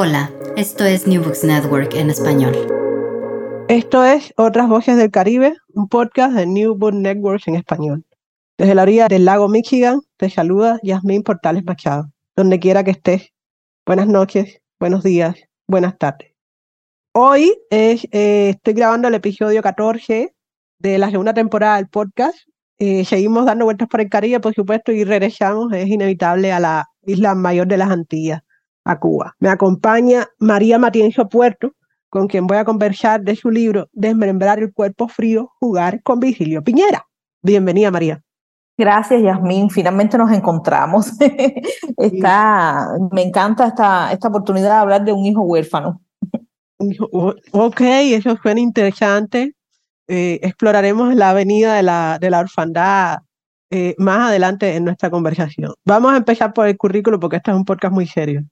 Hola, esto es New Books Network en español. Esto es Otras Voces del Caribe, un podcast de New Books Network en español. Desde la orilla del lago Michigan te saluda Yasmín Portales Machado, donde quiera que estés. Buenas noches, buenos días, buenas tardes. Hoy es, eh, estoy grabando el episodio 14 de la segunda temporada del podcast. Eh, seguimos dando vueltas por el Caribe, por supuesto, y regresamos, es inevitable, a la isla mayor de las Antillas, a Cuba. Me acompaña María Matienzo Puerto, con quien voy a conversar de su libro Desmembrar el cuerpo frío, jugar con Vigilio Piñera. Bienvenida, María. Gracias, Yasmín. Finalmente nos encontramos. Está, me encanta esta, esta oportunidad de hablar de un hijo huérfano. Ok, eso suena interesante. Eh, exploraremos la avenida de la, de la orfandad eh, más adelante en nuestra conversación. Vamos a empezar por el currículo porque este es un podcast muy serio.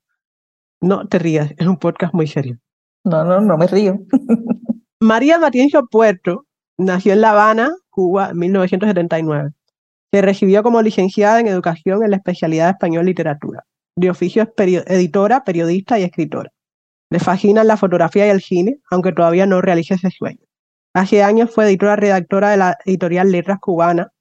No te rías, es un podcast muy serio. No, no, no me río. María Matienzo Puerto nació en La Habana, Cuba, en 1979. Se recibió como licenciada en Educación en la especialidad de Español Literatura. De oficio es editora, periodista y escritora. Le fascinan la fotografía y el cine, aunque todavía no realiza ese sueño. Hace años fue editora redactora de la editorial Letras Cubana.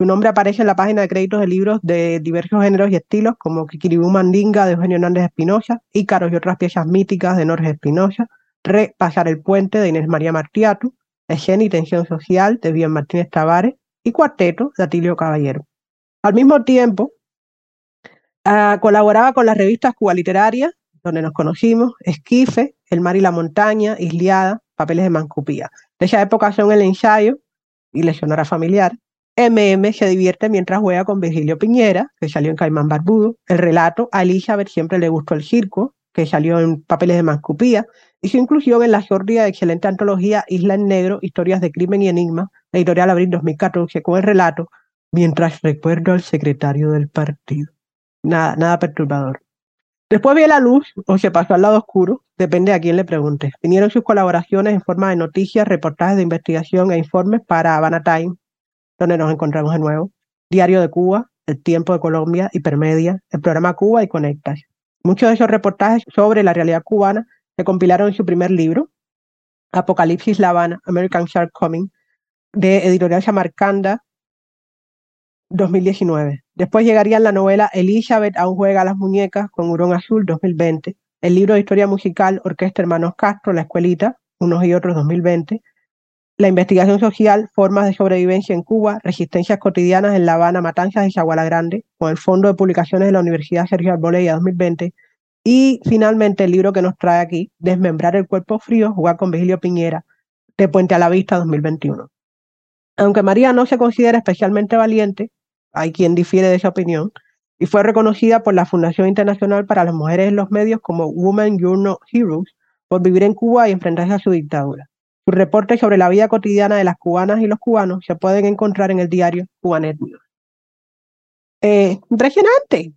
Su nombre aparece en la página de créditos de libros de diversos géneros y estilos, como Kikiribú Mandinga de Eugenio Hernández Espinosa, Ícaros y otras piezas míticas de Norges Espinosa, Re Pasar el Puente de Inés María Martiatu, Escena y Tensión Social de Bien Martínez Tavares, y Cuarteto de Atilio Caballero. Al mismo tiempo, uh, colaboraba con las revistas Cuba Literaria, donde nos conocimos, Esquife, El Mar y la Montaña, Isliada, Papeles de Mancupía. De esa época son El Ensayo y Lesionora Familiar. MM se divierte mientras juega con Virgilio Piñera, que salió en Caimán Barbudo. El relato a Elizabeth siempre le gustó el circo, que salió en Papeles de Mancupía. Y su inclusión en la sórdida y excelente antología Isla en Negro, Historias de Crimen y Enigma, la editorial Abril 2014, con el relato Mientras recuerdo al secretario del partido. Nada, nada perturbador. Después vi la luz o se pasó al lado oscuro, depende a quién le pregunte. Vinieron sus colaboraciones en forma de noticias, reportajes de investigación e informes para Havana Time, donde nos encontramos de nuevo, Diario de Cuba, El Tiempo de Colombia, Hipermedia, el programa Cuba y Conectas. Muchos de esos reportajes sobre la realidad cubana se compilaron en su primer libro, Apocalipsis La Habana, American Shark Coming, de Editorial Samarcanda 2019. Después llegaría la novela Elizabeth aún juega a las muñecas con Hurón Azul 2020, el libro de historia musical Orquesta Hermanos Castro, La Escuelita, unos y otros 2020, la investigación social, formas de sobrevivencia en Cuba, resistencias cotidianas en La Habana, Matanzas y Chaguala Grande, con el Fondo de Publicaciones de la Universidad Sergio Arbolella 2020, y finalmente el libro que nos trae aquí, Desmembrar el cuerpo frío, jugar con Vigilio Piñera, de Puente a la Vista 2021. Aunque María no se considera especialmente valiente, hay quien difiere de esa opinión, y fue reconocida por la Fundación Internacional para las Mujeres en los Medios como Women Journal Heroes por vivir en Cuba y enfrentarse a su dictadura. Reportes sobre la vida cotidiana de las cubanas y los cubanos se pueden encontrar en el diario Cubanet. Eh, impresionante.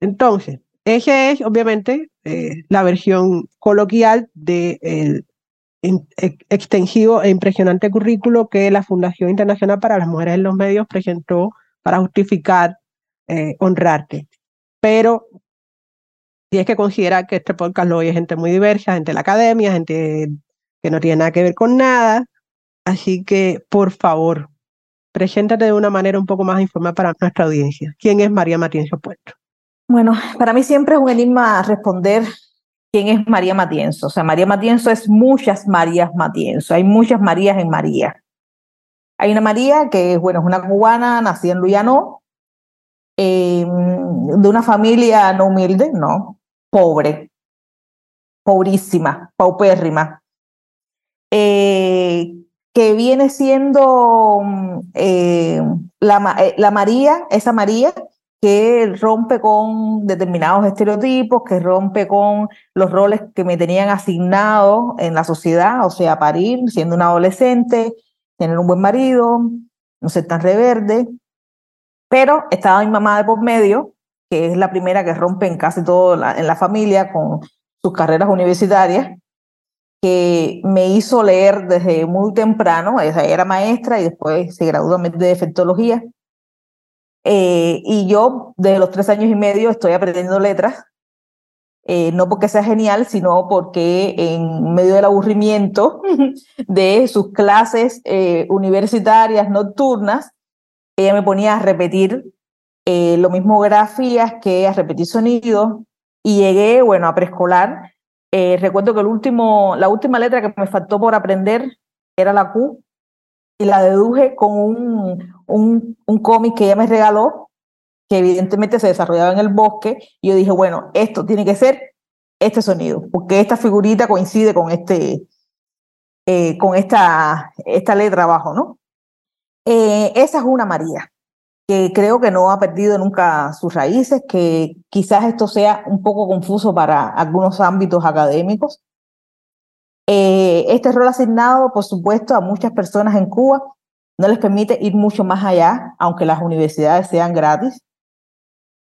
Entonces, esa es obviamente eh, la versión coloquial del extensivo e impresionante currículo que la Fundación Internacional para las Mujeres en los Medios presentó para justificar eh, honrarte. Pero tienes que considerar que este podcast lo oye gente muy diversa, gente de la academia, gente que no tiene nada que ver con nada. Así que, por favor, preséntate de una manera un poco más informada para nuestra audiencia. ¿Quién es María Matienzo Puerto? Bueno, para mí siempre es un enigma responder quién es María Matienzo. O sea, María Matienzo es muchas Marías Matienzo. Hay muchas Marías en María. Hay una María que bueno, es una cubana, nacida en Luyano, eh, de una familia no humilde, no, pobre, pobrísima, paupérrima, eh, que viene siendo eh, la, eh, la María, esa María que rompe con determinados estereotipos, que rompe con los roles que me tenían asignados en la sociedad, o sea, parir siendo una adolescente, tener un buen marido, no ser tan reverde. Pero estaba mi mamá de por medio, que es la primera que rompe en casi todo en la familia con sus carreras universitarias, que me hizo leer desde muy temprano, ella era maestra y después se graduó de defectología. Eh, y yo, desde los tres años y medio, estoy aprendiendo letras eh, no porque sea genial, sino porque en medio del aburrimiento de sus clases eh, universitarias nocturnas, ella me ponía a repetir eh, lo mismo grafías que a repetir sonidos y llegué, bueno, a preescolar. Recuerdo que el último, la última letra que me faltó por aprender era la Q y la deduje con un, un, un cómic que ella me regaló que evidentemente se desarrollaba en el bosque, y yo dije, bueno, esto tiene que ser este sonido, porque esta figurita coincide con este, eh, con esta, esta letra abajo, ¿no? Eh, esa es una María, que creo que no ha perdido nunca sus raíces, que quizás esto sea un poco confuso para algunos ámbitos académicos. Eh, este rol asignado, por supuesto, a muchas personas en Cuba no les permite ir mucho más allá, aunque las universidades sean gratis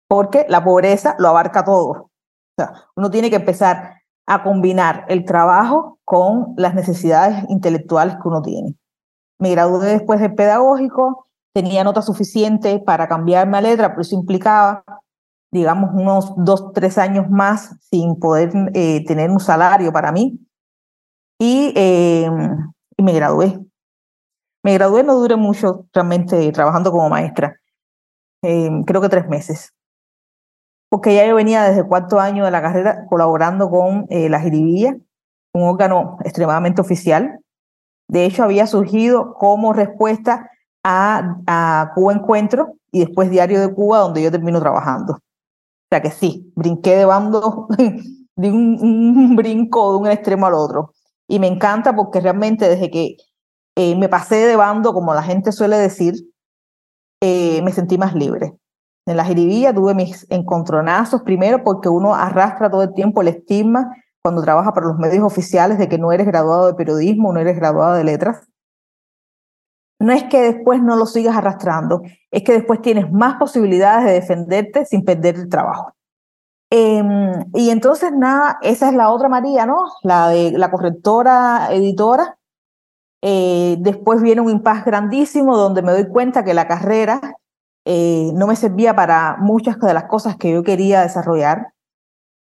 porque la pobreza lo abarca todo. O sea, uno tiene que empezar a combinar el trabajo con las necesidades intelectuales que uno tiene. Me gradué después de pedagógico, tenía nota suficiente para cambiarme a letra, pero eso implicaba, digamos, unos dos, tres años más sin poder eh, tener un salario para mí. Y, eh, y me gradué. Me gradué, no duré mucho realmente trabajando como maestra, eh, creo que tres meses porque ya yo venía desde el cuarto año de la carrera colaborando con eh, la Jiribilla, un órgano extremadamente oficial. De hecho, había surgido como respuesta a, Cuba Encuentro y después Diario de Cuba, donde yo termino trabajando. O sea que sí, brinqué de bando, de un, brinco de un extremo al otro. Y me encanta porque realmente desde que eh, me pasé de bando, como la gente suele decir, eh, me sentí más libre. En la jiribilla tuve mis encontronazos, primero porque uno arrastra todo el tiempo el estigma cuando trabaja para los medios oficiales de que no eres graduado de periodismo, no eres graduado de letras. No es que después no lo sigas arrastrando, es que después tienes más posibilidades de defenderte sin perder el trabajo. Em, y entonces, nada, esa es la otra María, ¿no? La de la correctora editora. Eh, después viene un impasse grandísimo donde me doy cuenta que la carrera eh, no me servía para muchas de las cosas que yo quería desarrollar.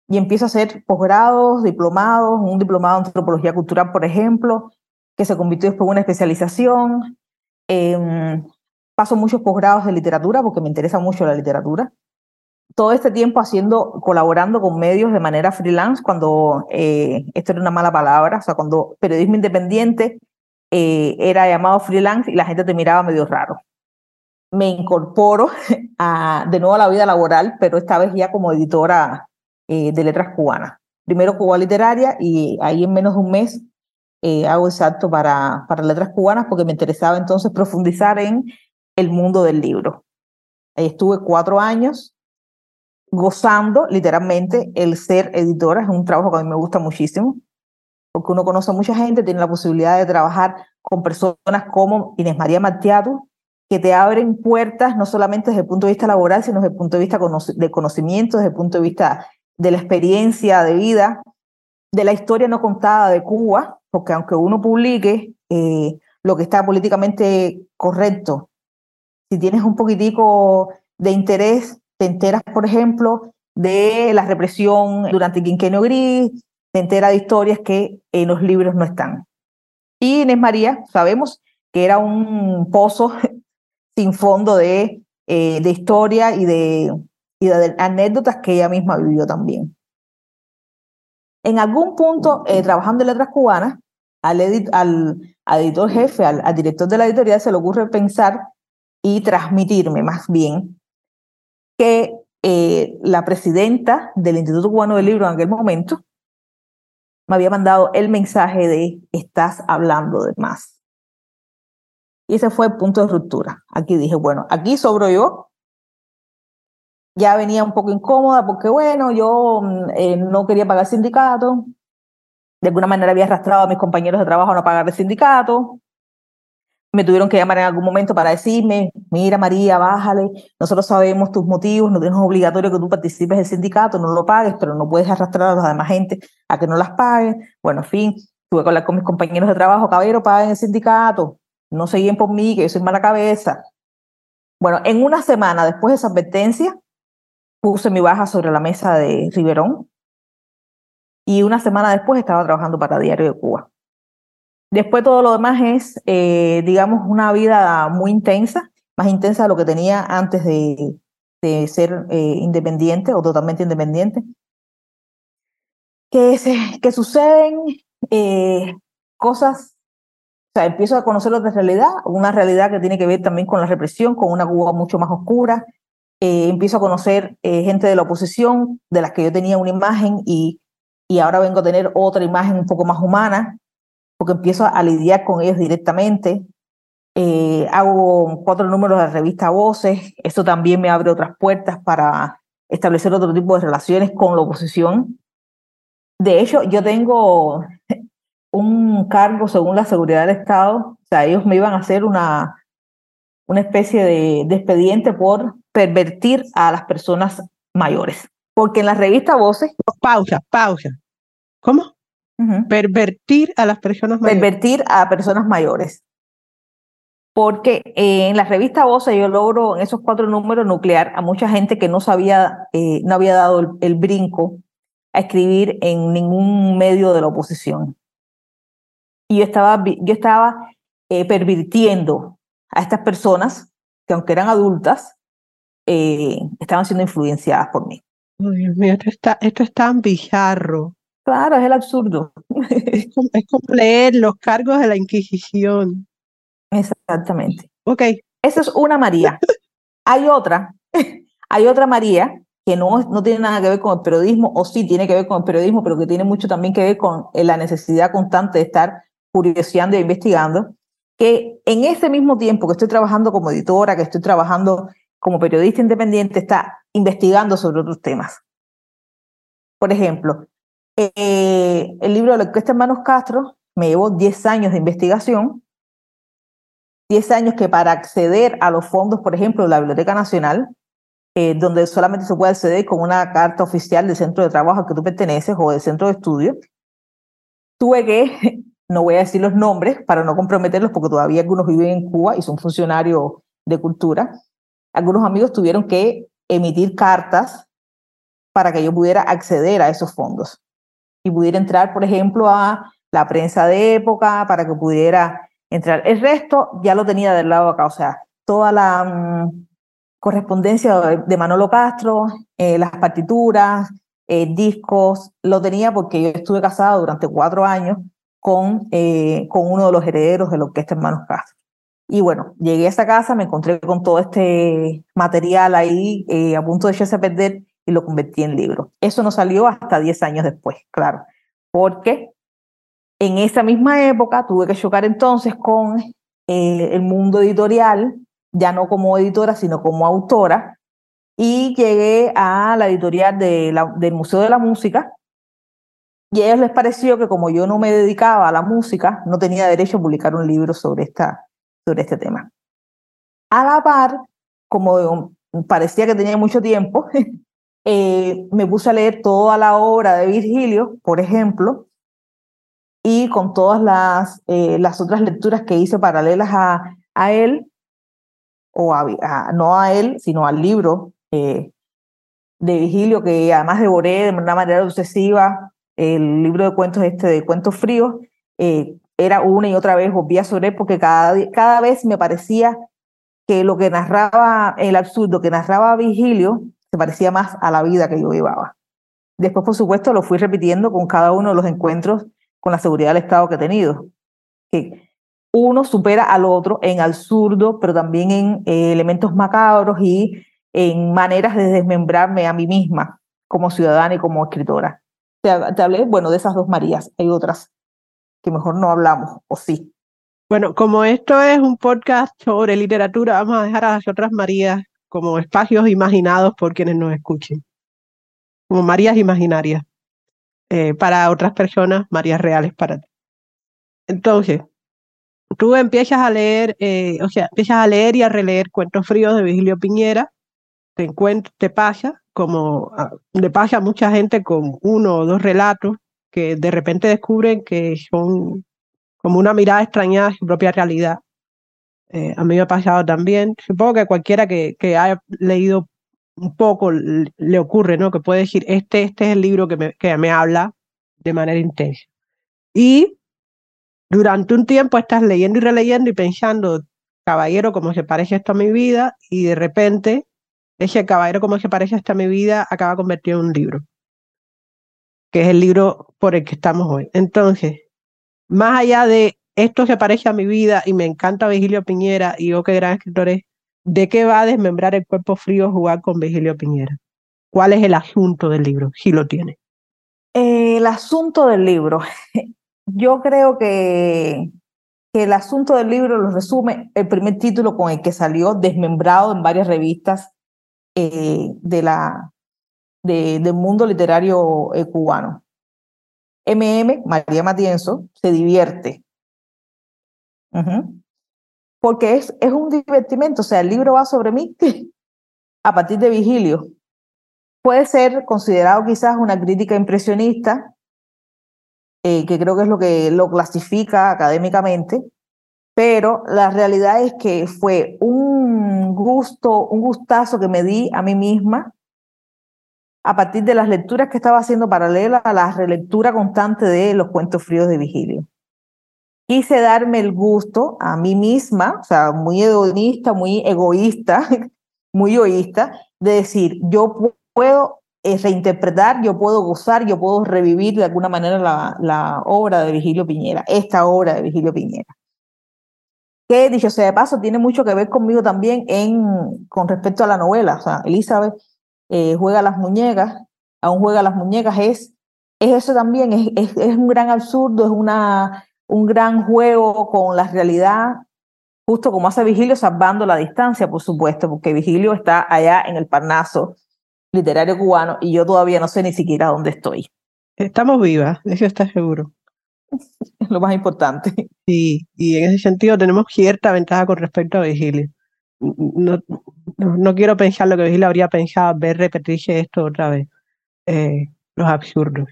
Y empiezo a hacer posgrados, diplomados, un diplomado en antropología cultural, por ejemplo, que se convirtió después en una especialización. Em, paso muchos posgrados de literatura porque me interesa mucho la literatura. Todo este tiempo haciendo, colaborando con medios de manera freelance, cuando eh, esto era una mala palabra, o sea, cuando periodismo independiente eh, era llamado freelance y la gente te miraba medio raro me incorporo a, de nuevo a la vida laboral, pero esta vez ya como editora eh, de letras cubanas. Primero Cuba Literaria y ahí en menos de un mes eh, hago el salto para, para letras cubanas porque me interesaba entonces profundizar en el mundo del libro. Ahí estuve cuatro años gozando literalmente el ser editora, es un trabajo que a mí me gusta muchísimo, porque uno conoce a mucha gente, tiene la posibilidad de trabajar con personas como Inés María Martiatu, que te abren puertas no solamente desde el punto de vista laboral, sino desde el punto de vista de conocimiento, desde el punto de vista de la experiencia de vida, de la historia no contada de Cuba, porque aunque uno publique eh, lo que está políticamente correcto, si tienes un poquitico de interés, te enteras, por ejemplo, de la represión durante el quinquenio gris, te enteras de historias que en los libros no están. Y Inés María, sabemos que era un pozo sin fondo de, eh, de historia y de, y de anécdotas que ella misma vivió también. En algún punto, eh, trabajando en letras cubanas, al, al, editor jefe, al, director de la editorial, se le ocurre pensar y transmitirme más bien que eh, la presidenta del Instituto Cubano del Libro en aquel momento me había mandado el mensaje de estás hablando de más. Y ese fue el punto de ruptura. Aquí dije, bueno, aquí sobro yo. Ya venía un poco incómoda porque, bueno, yo mm, eh, no quería pagar sindicato. De alguna manera había arrastrado a mis compañeros de trabajo a no pagar el sindicato. Me tuvieron que llamar en algún momento para decirme, mira María, bájale, nosotros sabemos tus motivos, no tienes obligatorio que tú participes del sindicato, no lo pagues, pero no puedes arrastrar a la demás gente a que no las pague. Bueno, en fin, tuve que hablar con mis compañeros de trabajo, caballero, paguen el sindicato no seguían por mí, que yo soy mala cabeza. Bueno, en una semana después de esa advertencia, puse mi baja sobre la mesa de Riverón y una semana después estaba trabajando para Diario de Cuba. Después todo lo demás es, eh, digamos, una vida muy intensa, más intensa de lo que tenía antes de, ser eh, independiente o totalmente independiente. Que, se, que suceden eh, cosas, o sea, empiezo a conocer otra realidad, una realidad que tiene que ver también con la represión, con una Cuba mucho más oscura. empiezo a conocer gente de la oposición, de las que yo tenía una imagen y, y ahora vengo a tener otra imagen un poco más humana porque empiezo a lidiar con ellos directamente. Eh, hago cuatro números de revista Voces. Esto también me abre otras puertas para establecer otro tipo de relaciones con la oposición. De hecho, yo tengo un cargo según la seguridad del Estado. O sea, ellos me iban a hacer una, una especie de, de expediente por pervertir a las personas mayores. Porque en la revista Voces... Pausa, pausa. ¿Cómo? Pervertir a las personas mayores. Pervertir a personas mayores. Porque eh, en la revista Voce yo logro en esos cuatro números nuclear a mucha gente que no sabía, eh, no había dado el, brinco a escribir en ningún medio de la oposición. Y yo estaba, yo estaba eh, pervirtiendo a estas personas que aunque eran adultas, estaban siendo influenciadas por mí. Dios mío, esto, está, esto es tan bizarro. Claro, es el absurdo. Es como, leer los cargos de la Inquisición. Exactamente. Ok. Esa es una María. Hay otra, hay otra María que no, no tiene nada que ver con el periodismo, o sí tiene que ver con el periodismo, pero que tiene mucho también que ver con eh, la necesidad constante de estar curioseando e investigando, que en ese mismo tiempo que estoy trabajando como editora, que estoy trabajando como periodista independiente, está investigando sobre otros temas. Por ejemplo, eh, el libro de la orquesta Hermanos Castro me llevó 10 años de investigación, 10 años que para acceder a los fondos, por ejemplo, de la Biblioteca Nacional, eh, donde solamente se puede acceder con una carta oficial del centro de trabajo al que tú perteneces o del centro de estudio, tuve que, no voy a decir los nombres para no comprometerlos porque todavía algunos viven en Cuba y son funcionarios de cultura, algunos amigos tuvieron que emitir cartas para que yo pudiera acceder a esos fondos y pudiera entrar, por ejemplo, a la prensa de época para que pudiera entrar. El resto ya lo tenía del lado acá, o sea, toda la mm, correspondencia de Manolo Castro, eh, las partituras, eh, discos, lo tenía porque yo estuve casada durante cuatro años con, eh, con uno de los herederos de la orquesta Hermanos Castro. Y bueno, llegué a esa casa, me encontré con todo este material ahí a punto de echarse a perder y lo convertí en libro. Eso no salió hasta 10 años después, claro, porque en esa misma época tuve que chocar entonces con eh, el mundo editorial, ya no como editora, sino como autora, y llegué a la editorial de del Museo de la Música, y a ellos les pareció que como yo no me dedicaba a la música, no tenía derecho a publicar un libro sobre, esta, sobre este tema. A la par, como parecía que tenía mucho tiempo, Eh, me puse a leer toda la obra de Virgilio, por ejemplo, y con todas las, eh, las otras lecturas que hice paralelas a, a él, o a, no a él, sino al libro eh, de Virgilio, que además devoré de una manera obsesiva, el libro de cuentos este de cuentos fríos, era una y otra vez volvía sobre él porque cada, cada vez me parecía que lo que narraba el absurdo que narraba Virgilio se parecía más a la vida que yo llevaba. Después, por supuesto, lo fui repitiendo con cada uno de los encuentros con la seguridad del Estado que he tenido. Que uno supera al otro en absurdo, pero también en eh, elementos macabros y en maneras de desmembrarme a mí misma como ciudadana y como escritora. Te, te hablé, bueno, de esas dos Marías. Hay otras que mejor no hablamos, o sí. Bueno, como esto es un podcast sobre literatura, vamos a dejar a las otras Marías como espacios imaginados por quienes nos escuchen, como Marías imaginarias. Eh, para otras personas, Marías reales para ti. Entonces, tú empiezas a leer, eh, o sea, empiezas a leer y a releer cuentos fríos de Vigilio Piñera, te, te pasa, como ah, le pasa a mucha gente con uno o dos relatos que de repente descubren que son como una mirada extrañada a su propia realidad eh, a mí me ha pasado también. Supongo que cualquiera que, que haya leído un poco le ocurre, ¿no? Que puede decir, este, este es el libro que me, que me habla de manera intensa. Y durante un tiempo estás leyendo y releyendo y pensando, caballero, cómo se parece esto a mi vida, y de repente ese caballero, cómo se parece esto a mi vida, acaba convertido en un libro, que es el libro por el que estamos hoy. Entonces, más allá de esto se parece a mi vida y me encanta Vigilio Piñera y yo qué gran escritor es, ¿de qué va a desmembrar el cuerpo frío jugar con Vigilio Piñera? ¿Cuál es el asunto del libro, si lo tiene? el asunto del libro. Yo creo que, que, el asunto del libro lo resume el primer título con el que salió desmembrado en varias revistas eh, de la, de, del mundo literario eh, cubano. MM, María Matienzo, se divierte. Porque es, es un divertimento, o sea, el libro va sobre mí a partir de Vigilio puede ser considerado quizás una crítica impresionista, eh, que creo que es lo que lo clasifica académicamente, pero la realidad es que fue un gusto, un gustazo que me di a mí misma a partir de las lecturas que estaba haciendo paralela a la relectura constante de los cuentos fríos de Vigilio. Quise darme el gusto a mí misma, o sea, muy hedonista, muy egoísta, muy egoísta, de decir, yo puedo eh, reinterpretar, yo puedo gozar, yo puedo revivir de alguna manera la, la obra de Vigilio Piñera, esta obra de Vigilio Piñera. Que, dicho sea de paso, tiene mucho que ver conmigo también en, con respecto a la novela. O sea, Elizabeth eh, juega las muñecas, aún juega las muñecas, es, es eso también, es, es, es un gran absurdo, es una, un gran juego con la realidad, justo como hace Vigilio, salvando la distancia, por supuesto, porque Vigilio está allá en el Parnaso, literario cubano y yo todavía no sé ni siquiera dónde estoy. Estamos vivas, eso está seguro. Es lo más importante. Sí, y en ese sentido tenemos cierta ventaja con respecto a Vigilio. No, no, quiero pensar lo que Vigilio habría pensado, ver repetirse esto otra vez, eh, los absurdos.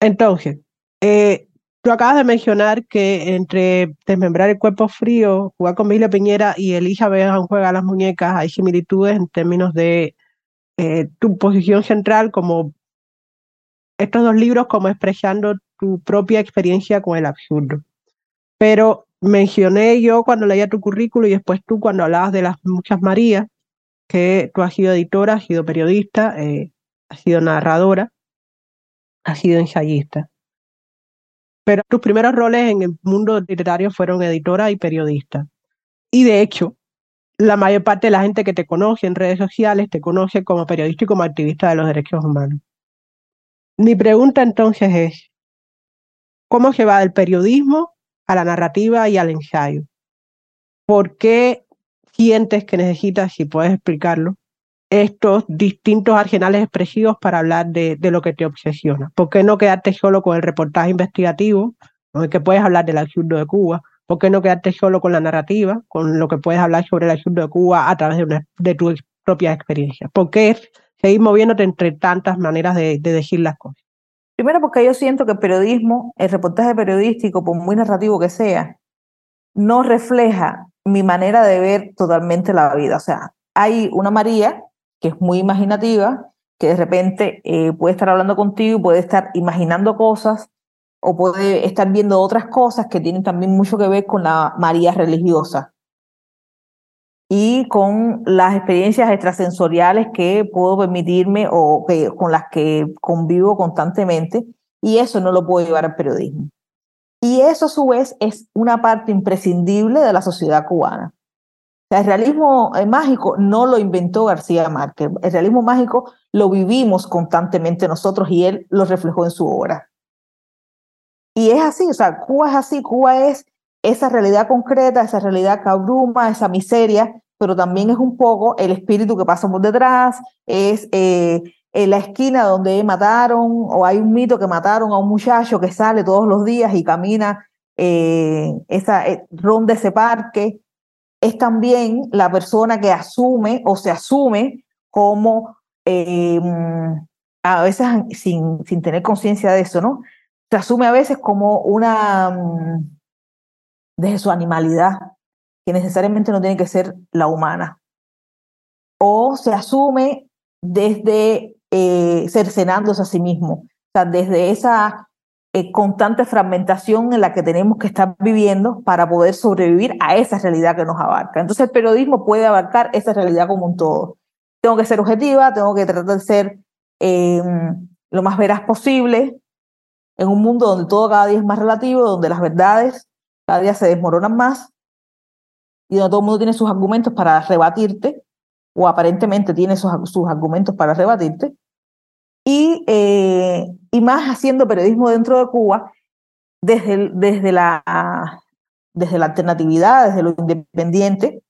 Entonces, eh, tú acabas de mencionar que entre desmembrar el cuerpo frío, jugar con Vigilio Piñera y Elizabeth juega a las muñecas, hay similitudes en términos de eh, tu posición central como estos dos libros como expresando tu propia experiencia con el absurdo. Pero mencioné yo cuando leía tu currículo y después tú cuando hablabas de las muchas Marías, que tú has sido editora, has sido periodista, eh, has sido narradora, has sido ensayista. Pero tus primeros roles en el mundo literario fueron editora y periodista. Y de hecho, la mayor parte de la gente que te conoce en redes sociales te conoce como periodista y como activista de los derechos humanos. Mi pregunta entonces es, ¿cómo se va del periodismo a la narrativa y al ensayo? ¿Por qué sientes que necesitas, si puedes explicarlo, estos distintos arsenales expresivos para hablar de, lo que te obsesiona? ¿Por qué no quedarte solo con el reportaje investigativo, con el que puedes hablar del absurdo de Cuba? ¿Por qué no quedarte solo con la narrativa, con lo que puedes hablar sobre el asunto de Cuba a través de, de tu propia experiencia? ¿Por qué seguir moviéndote entre tantas maneras de, de decir las cosas? Primero porque yo siento que el periodismo, el reportaje periodístico, por muy narrativo que sea, no refleja mi manera de ver totalmente la vida. O sea, hay una María que es muy imaginativa, que de repente eh, puede estar hablando contigo y puede estar imaginando cosas o puede estar viendo otras cosas que tienen también mucho que ver con la María religiosa y con las experiencias extrasensoriales que puedo permitirme o que, con las que convivo constantemente y eso no lo puedo llevar al periodismo. Y eso a su vez es una parte imprescindible de la sociedad cubana. El realismo eh, mágico no lo inventó García Márquez, el realismo mágico lo vivimos constantemente nosotros y él lo reflejó en su obra. Y es así, o sea, Cuba es así, Cuba es esa realidad concreta, esa realidad que esa miseria, pero también es un poco el espíritu que pasa por detrás, es eh, en la esquina donde mataron, o hay un mito que mataron a un muchacho que sale todos los días y camina eh, esa ronda ese parque, es también la persona que asume o se asume como, a veces sin, sin tener conciencia de eso, ¿no? se asume a veces como una, mm, desde su animalidad, que necesariamente no tiene que ser la humana. O se asume desde eh, cercenándose a sí mismo, o sea, desde esa eh, constante fragmentación en la que tenemos que estar viviendo para poder sobrevivir a esa realidad que nos abarca. Entonces el periodismo puede abarcar esa realidad como un todo. Tengo que ser objetiva, tengo que tratar de ser em, lo más veraz posible en un mundo donde todo cada día es más relativo, donde las verdades cada día se desmoronan más y donde todo el mundo tiene sus argumentos para rebatirte o aparentemente tiene sus, sus argumentos para rebatirte y, eh, y más haciendo periodismo dentro de Cuba desde, desde, la, desde la alternatividad, desde lo independiente,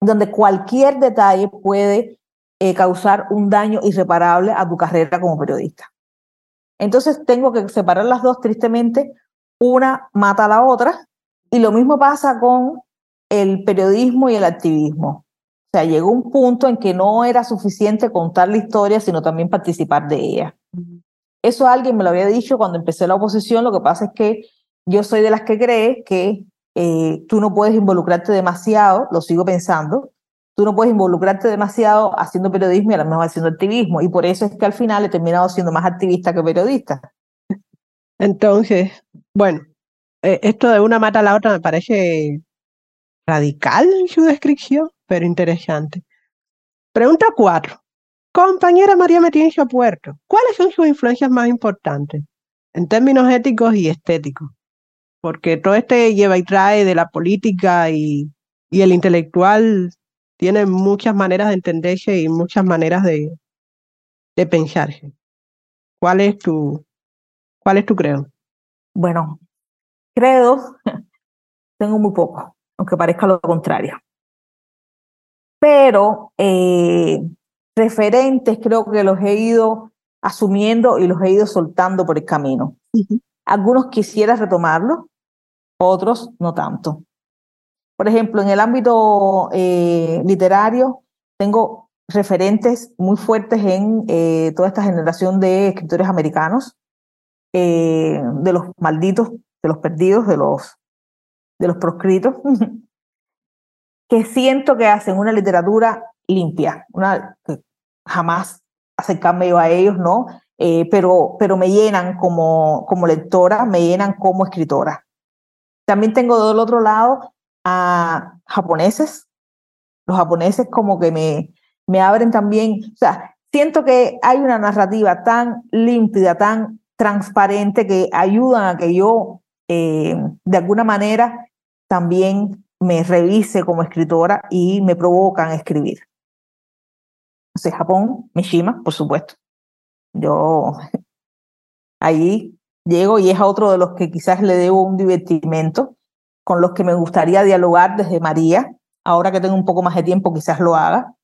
donde cualquier detalle puede eh, causar un daño irreparable a tu carrera como periodista. Entonces tengo que separar las dos, tristemente, una mata a la otra, y lo mismo pasa con el periodismo y el activismo. O sea, llegó un punto en que no era suficiente contar la historia, sino también participar de ella. Eso alguien me lo había dicho cuando empecé la oposición, lo que pasa es que yo soy de las que cree que eh, tú no puedes involucrarte demasiado, lo sigo pensando, tú no puedes involucrarte demasiado haciendo periodismo y a lo mejor haciendo activismo, y por eso es que al final he terminado siendo más activista que periodista. Entonces, bueno, eh, esto de una mata a la otra me parece radical en su descripción, pero interesante. Pregunta cuatro. Compañera María Metiencio Puerto, ¿cuáles son sus influencias más importantes en términos éticos y estéticos? Porque todo este lleva y trae de la política y, el intelectual tiene muchas maneras de entenderse y muchas maneras de, de pensarse. ¿Cuál es tu, cuál es tu credo? Bueno, credo tengo muy poco aunque parezca lo contrario. Pero eh, referentes creo que los he ido asumiendo y los he ido soltando por el camino. Algunos quisiera retomarlos, otros no tanto. Por ejemplo, en el ámbito eh, literario, tengo referentes muy fuertes en eh, toda esta generación de escritores americanos, de los malditos, de los perdidos, de los de los proscritos, que siento que hacen una literatura limpia, una jamás acercarme yo a ellos, ¿no? Eh, pero, pero me llenan como, como lectora, me llenan como escritora. También tengo del otro lado a japoneses, los japoneses como que me, me abren también, o sea, siento que hay una narrativa tan limpia, tan transparente que ayudan a que yo eh, de alguna manera también me revise como escritora y me provocan a escribir. Entonces, Japón, Mishima, por supuesto. Yo ahí llego y es a otro de los que quizás le debo un divertimento, con los que me gustaría dialogar desde María. Ahora que tengo un poco más de tiempo, quizás lo haga.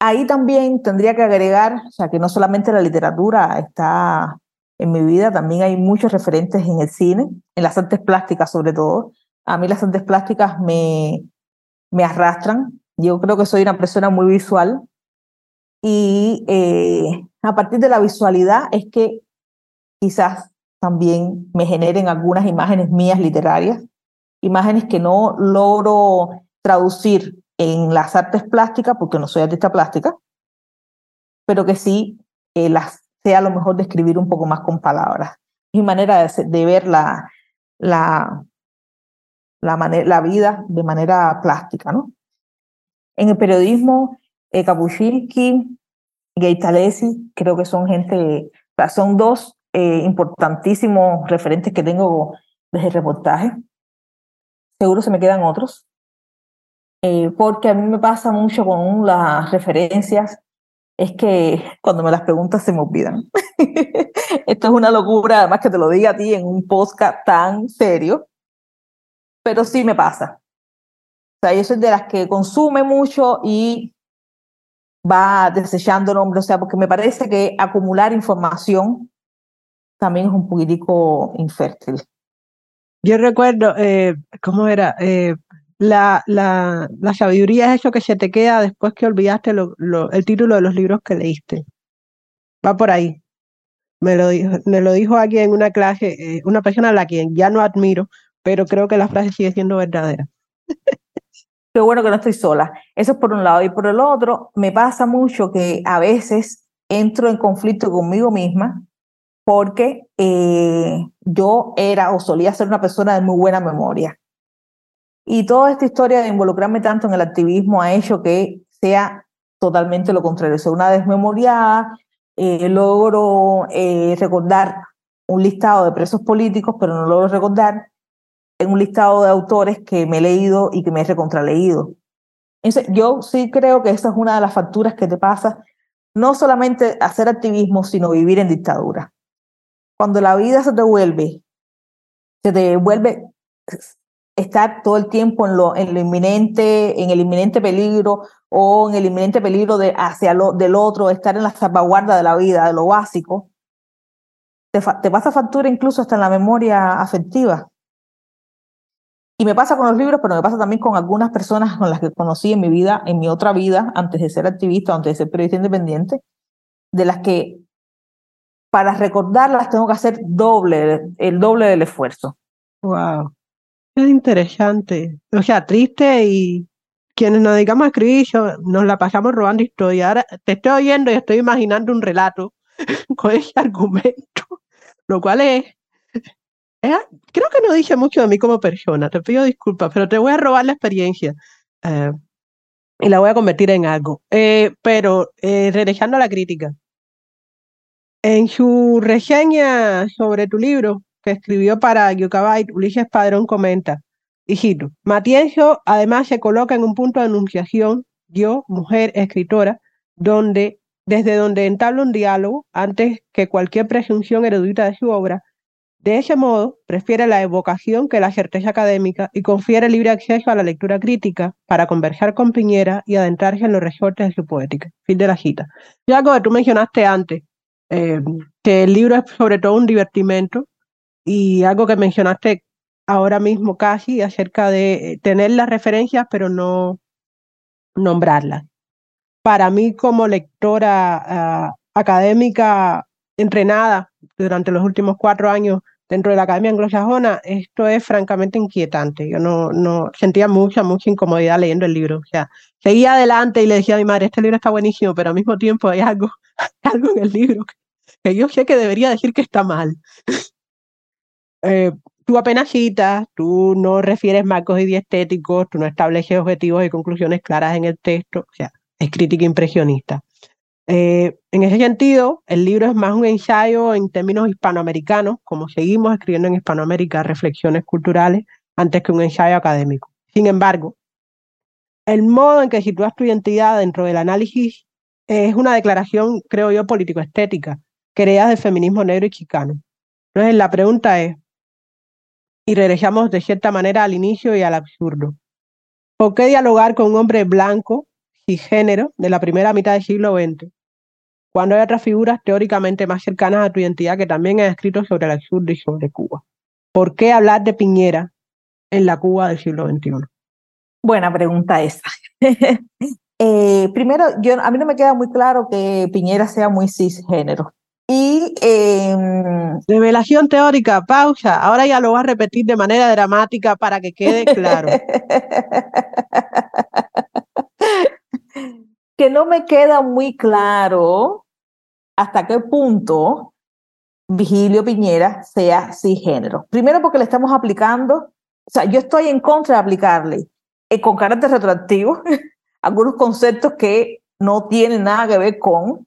Ahí también tendría que agregar, o sea, que no solamente la literatura está en mi vida. También hay muchos referentes en el cine, en las artes plásticas sobre todo. A mí las artes plásticas me, me arrastran. Yo creo que soy una persona muy visual y eh, a partir de la visualidad es que quizás también me generen algunas imágenes mías literarias, imágenes que no logro traducir en las artes plásticas porque no soy artista plástica, pero que sí eh, las sea lo mejor describir un poco más con palabras. Mi manera de, ver la, la, la, la, vida de manera plástica. ¿no? En el periodismo, eh, Kapuscinski, Gaitalesi, creo que son gente, son dos eh, importantísimos referentes que tengo desde el reportaje. Seguro se me quedan otros. Eh, porque a mí me pasa mucho con las referencias es que cuando me las preguntas se me olvidan. Esto es una locura, además que te lo diga a ti en un podcast tan serio, pero sí me pasa. O sea, yo soy de las que consume mucho y va desechando nombres, o sea, porque me parece que acumular información también es un poquitico infértil. Yo recuerdo, eh, ¿cómo era? Eh, la, la, la, sabiduría es eso que se te queda después que olvidaste lo, el título de los libros que leíste. Va por ahí. Me lo dijo, me lo dijo aquí en una clase, eh, una persona a la quien ya no admiro, pero creo que la frase sigue siendo verdadera. Qué bueno que no estoy sola. Eso es por un lado. Y por el otro, me pasa mucho que a veces entro en conflicto conmigo misma porque eh, yo era o solía ser una persona de muy buena memoria. Y toda esta historia de involucrarme tanto en el activismo ha hecho que sea totalmente lo contrario. Soy una desmemoriada, eh, logro eh, recordar un listado de presos políticos, pero no logro recordar en un listado de autores que me he leído y que me he recontraleído. Yo sí creo que esa es una de las facturas que te pasa, no solamente hacer activismo, sino vivir en dictadura. Cuando la vida se te vuelve, se te vuelve estar todo el tiempo en lo, en lo inminente, en el inminente peligro o en el inminente peligro de, hacia lo, del otro, estar en la salvaguarda de la vida, de lo básico, te, te pasa factura incluso hasta en la memoria afectiva. Y me pasa con los libros, pero me pasa también con algunas personas con las que conocí en mi vida, en mi otra vida, antes de ser activista, antes de ser periodista independiente, de las que para recordarlas tengo que hacer doble, el doble del esfuerzo. Wow. Es interesante. O sea, triste y quienes nos dedicamos a escribir, nos la pasamos robando historia. Ahora te estoy oyendo y estoy imaginando un relato con ese argumento, lo cual es, creo que no dije mucho de mí como persona, te pido disculpas, pero te voy a robar la experiencia eh, y la voy a convertir en algo. Eh, pero eh, regresando a la crítica, en su reseña sobre tu libro, que escribió para Yucabay, Ulises Padrón comenta, hijito, Matienzo además se coloca en un punto de anunciación, yo, mujer, escritora, donde, desde donde entabla un diálogo antes que cualquier presunción erudita de su obra, de ese modo, prefiere la evocación que la certeza académica y confiere libre acceso a la lectura crítica para conversar con Piñera y adentrarse en los resortes de su poética. Fin de la cita. Y algo que tú mencionaste antes, eh, que el libro es sobre todo un divertimento y algo que mencionaste ahora mismo casi acerca de tener las referencias pero no nombrarlas. Para mí como lectora ah, académica entrenada durante los últimos cuatro años dentro de la Academia Anglosajona, esto es francamente inquietante. Yo no, no sentía mucha, mucha incomodidad leyendo el libro. O sea, seguía adelante y le decía a mi madre, este libro está buenísimo, pero al mismo tiempo hay algo, algo en el libro que yo sé que debería decir que está mal. Eh, tú apenas citas, tú no refieres marcos estéticos, tú no estableces objetivos y conclusiones claras en el texto, o sea, es crítica impresionista. Eh, en ese sentido, el libro es más un ensayo en términos hispanoamericanos, como seguimos escribiendo en Hispanoamérica reflexiones culturales, antes que un ensayo académico. Sin embargo, el modo en que sitúas tu identidad dentro del análisis es una declaración, creo yo, político-estética, creadas del feminismo negro y chicano. Entonces, la pregunta es, y regresamos de cierta manera al inicio y al absurdo. ¿Por qué dialogar con un hombre blanco y género de la primera mitad del siglo XX, cuando hay otras figuras teóricamente más cercanas a tu identidad que también han escrito sobre el absurdo y sobre Cuba? ¿Por qué hablar de Piñera en la Cuba del siglo XXI? Buena pregunta esa. eh, primero, yo, a mí no me queda muy claro que Piñera sea muy cisgénero. Y em, revelación teórica, pausa. Ahora ya lo voy a repetir de manera dramática para que quede claro. que no me queda muy claro hasta qué punto Vigilio Piñera sea cisgénero. Primero porque le estamos aplicando, o sea, yo estoy en contra de aplicarle eh, con carácter retroactivo algunos conceptos que no tienen nada que ver con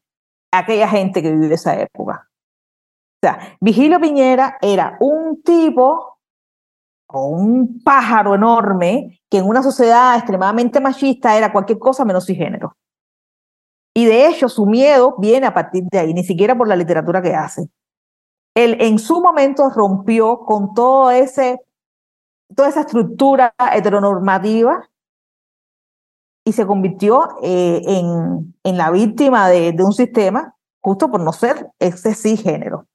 aquella gente que vive esa época. O sea, Vigilio Piñera era un tipo o un pájaro enorme que en una sociedad extremadamente machista era cualquier cosa menos cisgénero. Y de hecho su miedo viene a partir de ahí, ni siquiera por la literatura que hace. Él en su momento rompió con todo ese, toda esa estructura heteronormativa y se convirtió eh, en, en, la víctima de, de, un sistema justo por no ser ese sí género.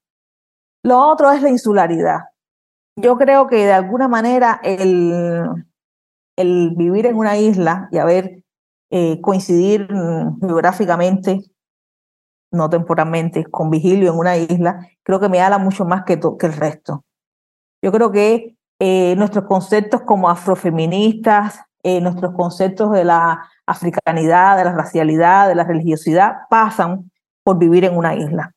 Lo otro es la insularidad. Yo creo que de alguna manera el, vivir en una isla y haber eh, coincidir geográficamente, no temporalmente, con Vigilio en una isla, creo que me habla mucho más que, que el resto. Yo creo que eh, nuestros conceptos como afrofeministas, eh, nuestros conceptos de la africanidad, de la racialidad, de la religiosidad, pasan por vivir en una isla.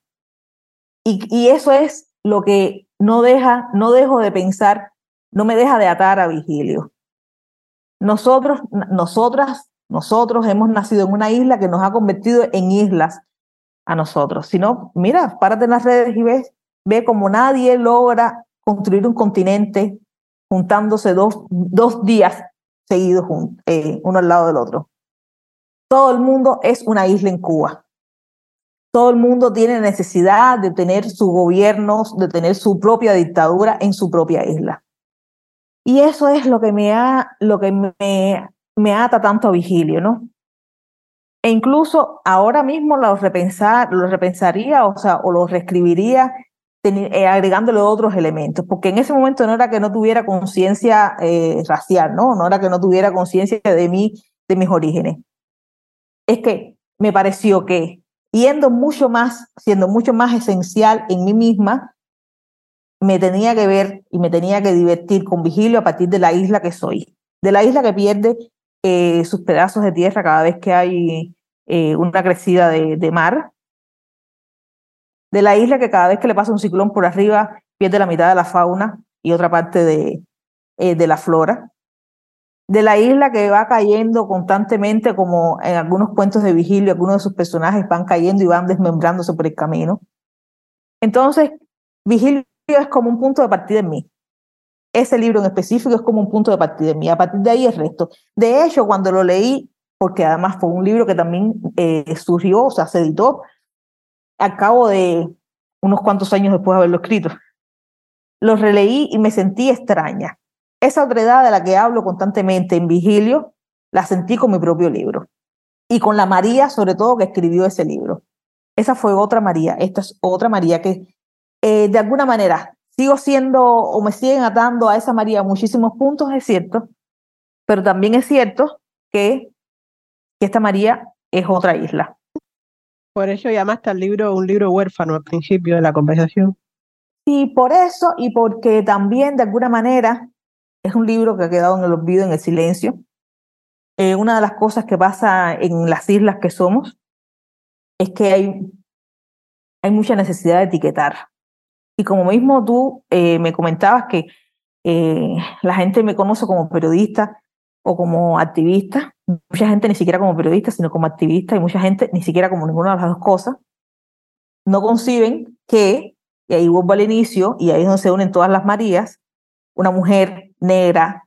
Y eso es lo que no deja, no dejo de pensar, no me deja de atar a Vigilio. Nosotros, nosotras, nosotros hemos nacido en una isla que nos ha convertido en islas a nosotros. Si no, mira, párate en las redes y ves, ve como nadie logra construir un continente juntándose dos, dos días seguidos eh, uno al lado del otro. Todo el mundo es una isla en Cuba. Todo el mundo tiene necesidad de tener su gobierno, de tener su propia dictadura en su propia isla. Y eso es lo que me, ha, lo que me, me ata tanto a Vigilio, ¿no? E incluso ahora mismo lo, repensar, lo repensaría, o sea, o lo reescribiría eh, agregándole otros elementos, porque en ese momento no era que no tuviera conciencia eh, racial, ¿no? No era que no tuviera conciencia de mí, de mis orígenes. Es que me pareció que yendo mucho más, siendo mucho más esencial en mí misma, me tenía que ver y me tenía que divertir con Vigilio a partir de la isla que soy, de la isla que pierde eh, sus pedazos de tierra cada vez que hay eh, una crecida de, mar, de la isla que cada vez que le pasa un ciclón por arriba pierde la mitad de la fauna y otra parte de, eh, de la flora, de la isla que va cayendo constantemente como en algunos cuentos de Vigilio, algunos de sus personajes van cayendo y van desmembrándose por el camino. Entonces, Vigilio es como un punto de partida en mí. Ese libro en específico es como un punto de partida en mí. A partir de ahí el resto. De hecho, cuando lo leí, porque además fue un libro que también eh, surgió, o sea, se editó al cabo de unos cuantos años después de haberlo escrito. Lo releí y me sentí extraña. Esa otredad de la que hablo constantemente en Vigilio, la sentí con mi propio libro. Y con la María, sobre todo, que escribió ese libro. Esa fue otra María. Esta es otra María que eh, de alguna manera sigo siendo o me siguen atando a esa María muchísimos puntos, es cierto, pero también es cierto que, que esta María es otra isla. Por eso llamaste al libro un libro huérfano al principio de la conversación. Sí, por eso y porque también de alguna manera es un libro que ha quedado en el olvido, en el silencio. Eh, una de las cosas que pasa en las islas que somos es que hay, mucha necesidad de etiquetar. Y como mismo tú eh, me comentabas que eh, la gente me conoce como periodista o como activista, mucha gente ni siquiera como periodista, sino como activista, y mucha gente ni siquiera como ninguna de las dos cosas, no conciben que, y ahí vuelvo al inicio, y ahí es donde se unen todas las Marías, una mujer negra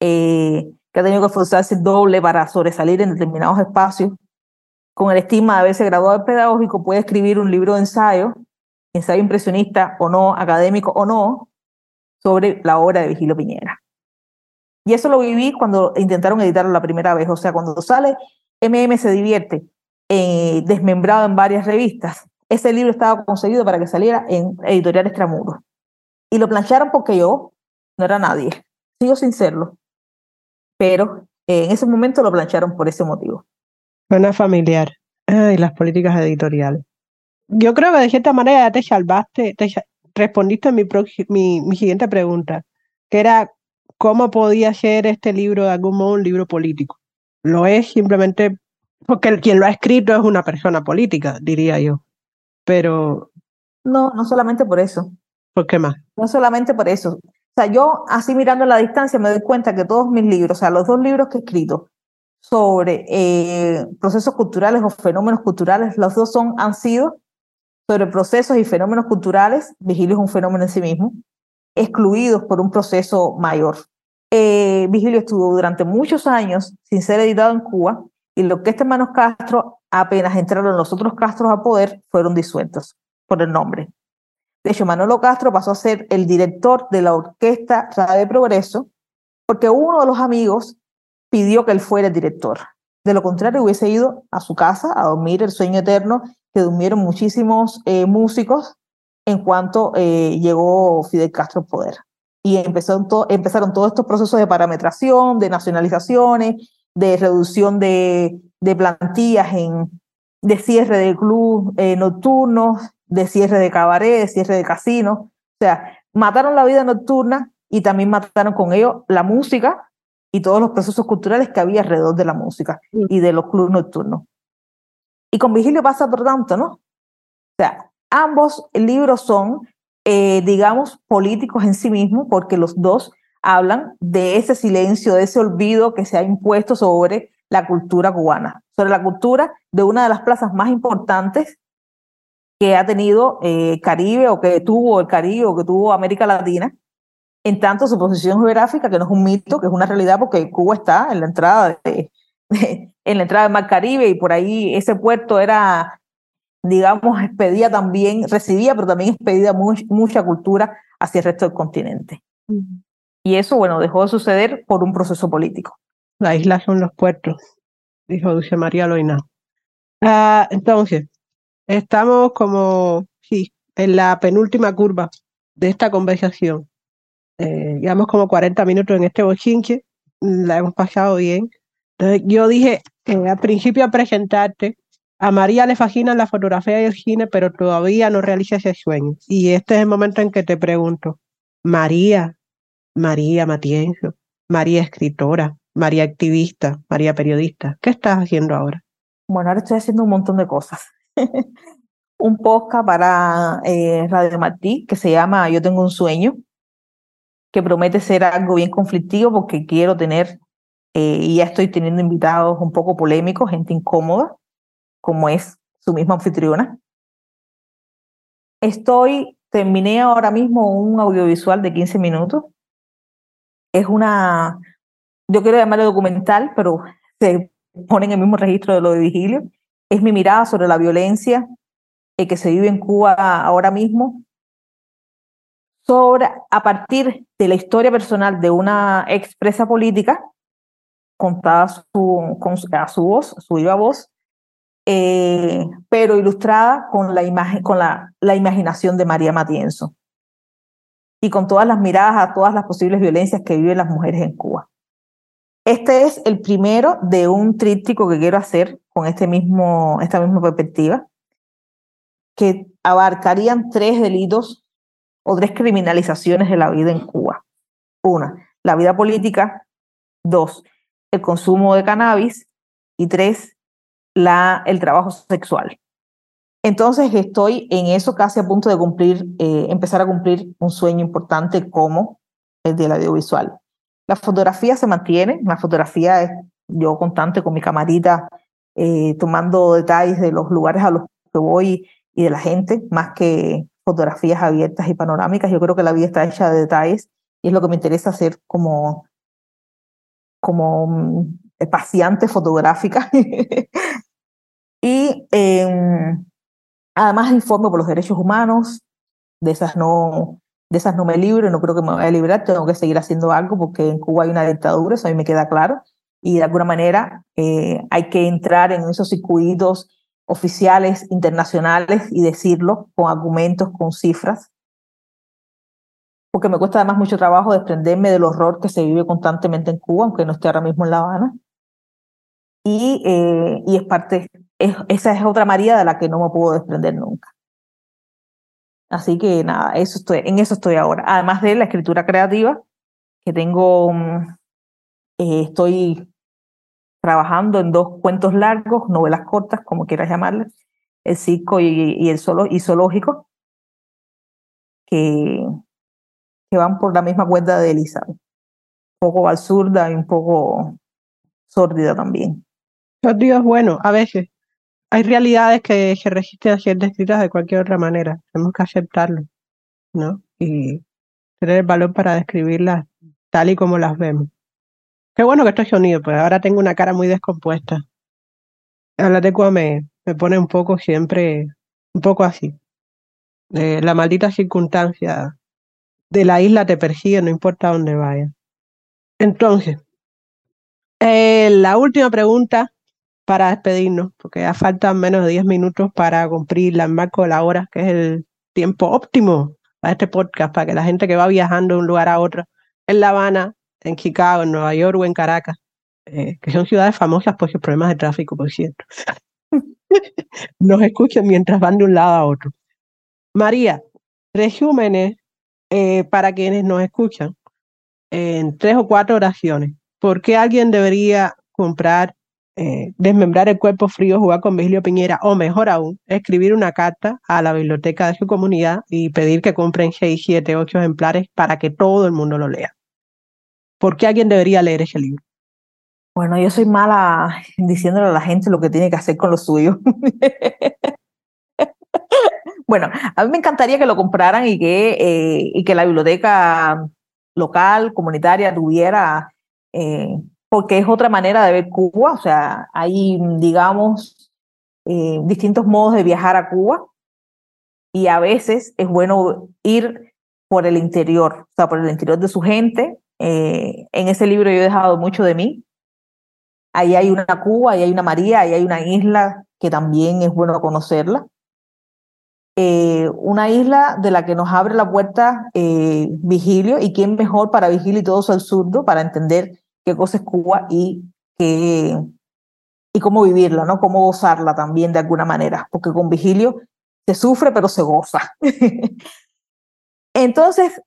eh, que ha tenido que esforzarse doble para sobresalir en determinados espacios, con el estigma de haberse graduado de pedagógico, puede escribir un libro de ensayo ensayo impresionista o no, académico o no, sobre la obra de Vigilio Piñera. Y eso lo viví cuando intentaron editarlo la primera vez. O sea, cuando sale MM se divierte, eh, desmembrado en varias revistas, ese libro estaba conseguido para que saliera en Editorial Extramuros. Y lo plancharon porque yo no era nadie. Sigo sin serlo. Pero eh, en ese momento lo plancharon por ese motivo. Buena familiar. y las políticas editoriales yo creo que de cierta manera ya te salvaste, te respondiste a mi, mi, mi, siguiente pregunta, que era cómo podía ser este libro de algún modo un libro político. Lo es simplemente porque quien lo ha escrito es una persona política, diría yo. Pero... No, no solamente por eso. ¿Por qué más? No solamente por eso. O sea, yo así mirando a la distancia me doy cuenta que todos mis libros, o sea, los dos libros que he escrito sobre eh, procesos culturales o fenómenos culturales, los dos son, han sido sobre procesos y fenómenos culturales, Vigilio es un fenómeno en sí mismo, excluidos por un proceso mayor. Eh, Vigilio estuvo durante muchos años sin ser editado en Cuba y lo que este hermanos Castro, apenas entraron los otros Castros a poder, fueron disueltos por el nombre. De hecho, Manolo Castro pasó a ser el director de la orquesta Radio de Progreso porque uno de los amigos pidió que él fuera el director. De lo contrario, hubiese ido a su casa a dormir el sueño eterno que durmieron muchísimos eh, músicos en cuanto eh, llegó Fidel Castro al poder. Y empezaron, empezaron todos estos procesos de parametración, de nacionalizaciones, de reducción de, de plantillas, de cierre de club eh, nocturnos, de cierre de cabaret, de cierre de casinos. O sea, mataron la vida nocturna y también mataron con ello la música y todos los procesos culturales que había alrededor de la música y de los clubes nocturnos. Y con Vigilio pasa por tanto, ¿no? O sea, Ambos libros son, eh, digamos, políticos en sí mismos, porque los dos hablan de ese silencio, de ese olvido que se ha impuesto sobre la cultura cubana, sobre la cultura de una de las plazas más importantes que ha tenido eh, Caribe o que tuvo el Caribe o que tuvo América Latina, en tanto su posición geográfica, que no es un mito, que es una realidad porque Cuba está en la entrada de, en la entrada del Mar Caribe y por ahí ese puerto era, digamos, expedía también, recibía, pero también expedía mucha cultura hacia el resto del continente. Y eso, bueno, dejó de suceder por un proceso político. La isla son los puertos, dijo Dulce María Loina. Ah, entonces, estamos como, sí, en la penúltima curva de esta conversación. Eh, llevamos como 40 minutos en este bochinche, la hemos pasado bien. Entonces, yo dije eh, al principio a presentarte, a María le fascina la fotografía y el cine, pero todavía no realiza ese sueño. Y este es el momento en que te pregunto, María, María Matienzo, María escritora, María activista, María periodista. ¿Qué estás haciendo ahora? Bueno, ahora estoy haciendo un montón de cosas. un podcast para eh, Radio Martí que se llama Yo tengo un sueño, que promete ser algo bien conflictivo porque quiero tener, eh, y ya estoy teniendo invitados un poco polémicos, gente incómoda, como es su misma anfitriona. Estoy, terminé ahora mismo un audiovisual de 15 minutos es una, yo quiero llamarlo documental, pero se pone en el mismo registro de lo de Vigilio. Es mi mirada sobre la violencia eh, que se vive en Cuba ahora mismo, sobre, a partir de la historia personal de una expresa política, contada a su voz, su viva voz, eh, pero ilustrada con, la, imagen, con la, la imaginación de María Matienzo y con todas las miradas a todas las posibles violencias que viven las mujeres en Cuba. Este es el primero de un tríptico que quiero hacer con este esta misma perspectiva, que abarcarían tres delitos o tres criminalizaciones de la vida en Cuba. Una, la vida política. Dos, el consumo de cannabis. Y tres, el trabajo sexual. Entonces estoy en eso casi a punto de cumplir, eh, empezar a cumplir un sueño importante como el del audiovisual. La fotografía se mantiene, la fotografía es yo constante con mi camarita, eh, tomando detalles de los lugares a los que voy y de la gente, más que fotografías abiertas y panorámicas. Yo creo que la vida está hecha de detalles y es lo que me interesa hacer como, como mm, paciente fotográfica. y em, Además, informo por los derechos humanos, de esas no, de esas no me libro, no creo que me vaya a librar, tengo que seguir haciendo algo porque en Cuba hay una dictadura, eso a mí me queda claro, y de alguna manera eh, hay que entrar en esos circuitos oficiales internacionales y decirlo con argumentos, con cifras, porque me cuesta además mucho trabajo desprenderme del horror que se vive constantemente en Cuba, aunque no esté ahora mismo en La Habana. Y, eh, y es parte esa es otra María de la que no me puedo desprender nunca. Así que nada, eso estoy, en eso estoy ahora. Además de la escritura creativa, que tengo, mm, eh, estoy trabajando en dos cuentos largos, novelas cortas, como quieras llamarlas, el circo y, el solo, y zoológico, que, que van por la misma cuenta de Elisa. Un poco absurda y un poco sórdida también. Dios, bueno, a veces hay realidades que se resisten a ser descritas de cualquier otra manera. Tenemos que aceptarlo, ¿no? Y tener el valor para describirlas tal y como las vemos. Qué bueno que estoy sonido, pues ahora tengo una cara muy descompuesta. La tecua me, me pone un poco siempre, un poco así. Eh, la maldita circunstancia de la isla te persigue, no importa dónde vayas. Entonces, eh, la última pregunta para despedirnos, porque ya faltan menos de 10 minutos para cumplir el marco de la hora, que es el tiempo óptimo para este podcast, para que la gente que va viajando de un lugar a otro, en La Habana, en Chicago, en Nueva York o en Caracas, eh, que son ciudades famosas por sus problemas de tráfico, por cierto, nos escuchen mientras van de un lado a otro. María, resúmenes eh, para quienes nos escuchan en tres o cuatro oraciones. ¿Por qué alguien debería comprar eh, desmembrar el cuerpo frío, jugar con Vigilio Piñera, o mejor aún, escribir una carta a la biblioteca de su comunidad y pedir que compren 6, 7, 8 ejemplares para que todo el mundo lo lea. ¿Por qué alguien debería leer ese libro? Bueno, yo soy mala diciéndole a la gente lo que tiene que hacer con lo suyo. bueno, a mí me encantaría que lo compraran y que, eh, y que la biblioteca local, comunitaria, tuviera, eh, porque es otra manera de ver Cuba, o sea, hay, digamos, eh, distintos modos de viajar a Cuba y a veces es bueno ir por el interior, o sea, por el interior de su gente. en ese libro yo he dejado mucho de mí, Ahí hay una Cuba, ahí hay una María, ahí hay una isla que también es bueno conocerla. Eh, una isla de la que nos abre la puerta eh, Vigilio, y quién mejor para Vigilio y todo el surdo para entender qué cosa es Cuba y, qué, y cómo vivirla, ¿no? Cómo gozarla también de alguna manera, porque con Vigilio se sufre pero se goza. Entonces,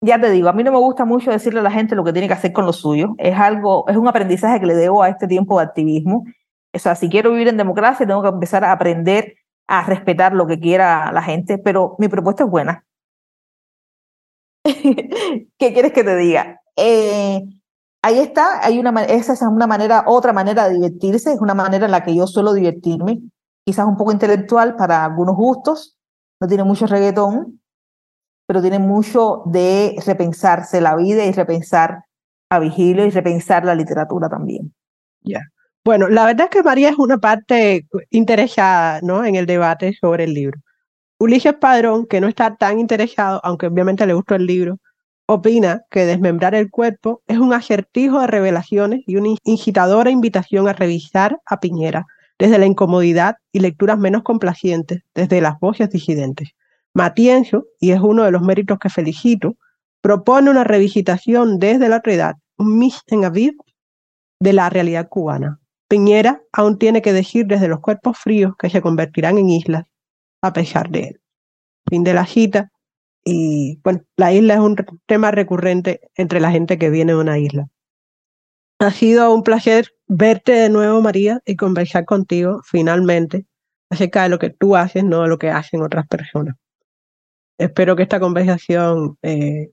ya te digo, a mí no me gusta mucho decirle a la gente lo que tiene que hacer con lo suyo. Es algo, es un aprendizaje que le debo a este tiempo de activismo. O sea, si quiero vivir en democracia, tengo que empezar a aprender a respetar lo que quiera la gente, pero mi propuesta es buena. ¿Qué quieres que te diga? Eh, ahí está, hay una, esa es una manera, otra manera de divertirse, es una manera en la que yo suelo divertirme, quizás un poco intelectual para algunos gustos, no tiene mucho reggaetón, pero tiene mucho de repensarse la vida y repensar a Vigilio y repensar la literatura también. Ya. Bueno, la verdad es que María es una parte interesada ¿no? en el debate sobre el libro. Ulises Padrón, que no está tan interesado, aunque obviamente le gustó el libro, opina que desmembrar el cuerpo es un acertijo de revelaciones y una incitadora invitación a revisar a Piñera desde la incomodidad y lecturas menos complacientes, desde las voces disidentes. Matienzo, y es uno de los méritos que felicito, propone una revisitación desde la realidad, un mis en aviv de la realidad cubana. Piñera aún tiene que decir desde los cuerpos fríos que se convertirán en islas a pesar de él. Fin de la cita. Y bueno, la isla es un tema recurrente entre la gente que viene de una isla. Ha sido un placer verte de nuevo, María, y conversar contigo finalmente acerca de lo que tú haces, no de lo que hacen otras personas. Espero que esta conversación eh,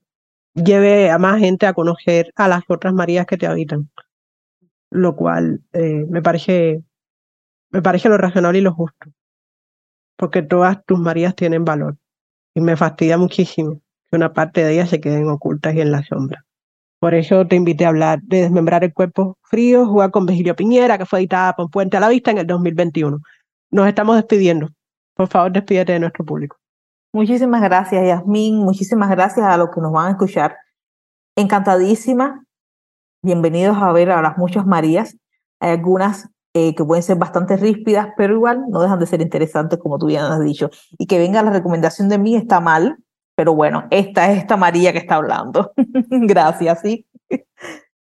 lleve a más gente a conocer a las otras Marías que te habitan, lo cual eh, me parece me parece lo racional y lo justo, porque todas tus Marías tienen valor y me fastidia muchísimo que una parte de ellas se queden ocultas y en la sombra. Por eso te invité a hablar de Desmembrar el Cuerpo Frío, jugar con Vigilio Piñera, que fue editada por Puente a la Vista en el 2021. Nos estamos despidiendo. Por favor, despídete de nuestro público. Muchísimas gracias, Yasmín. Muchísimas gracias a los que nos van a escuchar. Encantadísima. Bienvenidos a ver a las muchas Marías. Hay algunas eh, que pueden ser bastante ríspidas, pero igual no dejan de ser interesantes, como tú ya has dicho. Y que venga la recomendación de mí está mal, pero bueno, esta es esta María que está hablando. gracias, sí.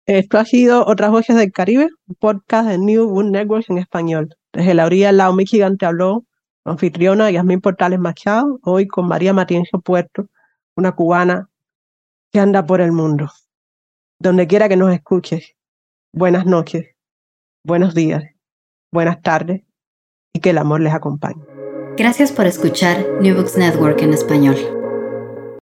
Esto ha sido Otras Voces del Caribe, un podcast de New Book Network en español. Desde la orilla del lado Michigan te habló anfitriona Yasmín Portales Machado, hoy con María Matienzo Puerto, una cubana que anda por el mundo. Donde quiera que nos escuches, buenas noches, buenos días, buenas tardes y que el amor les acompañe. Gracias por escuchar New Books Network en español.